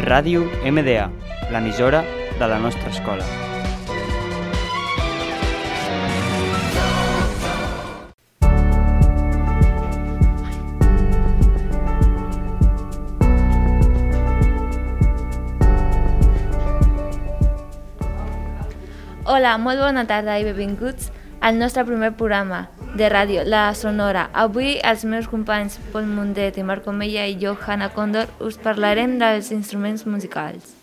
Ràdio MDA, l'emissora de la nostra escola. Hola, molt bona tarda i benvinguts al nostre primer programa de ràdio, La Sonora. Avui els meus companys Pol Mundet i Marco Mella i jo, Hanna Condor, us parlarem dels instruments musicals.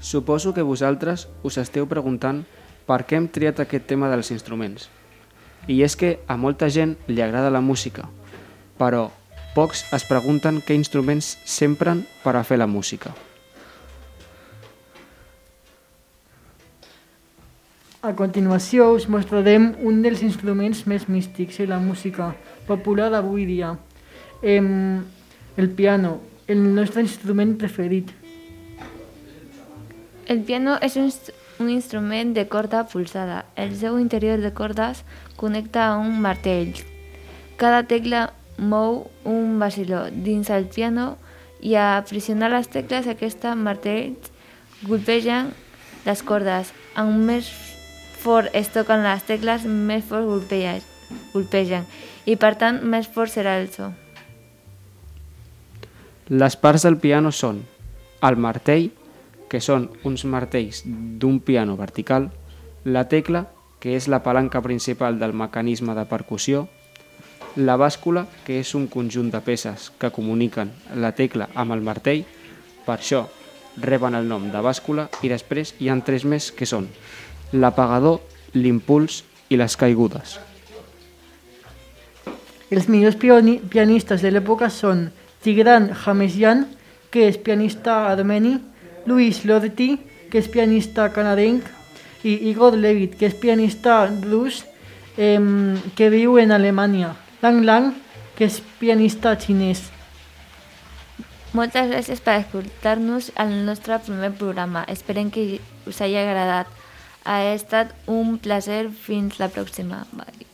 Suposo que vosaltres us esteu preguntant per què hem triat aquest tema dels instruments. I és que a molta gent li agrada la música, però pocs es pregunten què instruments s'empren per a fer la música. A continuació us mostrarem un dels instruments més místics de la música popular d'avui dia, em, el piano, el nostre instrument preferit. El piano és un, inst- un instrument de corda pulsada. El seu interior de cordes connecta a un martell. Cada tecla mou un vaciló dins el piano i a pressionar les tecles aquesta martells golpegen les cordes. En més fort es toquen les tecles, més fort golpegen, golpegen i per tant més fort serà el so. Les parts del piano són el martell, que són uns martells d'un piano vertical, la tecla, que és la palanca principal del mecanisme de percussió, la bàscula, que és un conjunt de peces que comuniquen la tecla amb el martell, per això reben el nom de bàscula i després hi han tres més que són l'apagador, l'impuls i les caigudes. Els millors pianistes de l'època són Tigran Hamesian, que és pianista armeni, Luis Lorti, que és pianista canadenc, i Igor Levit, que és pianista rus em, que viu en Alemanya. Lang Lang, que és pianista xinès. Moltes gràcies per escoltar-nos al nostre primer programa. Esperem que us hagi agradat. Ha estat un plaer. Fins la pròxima. Bye.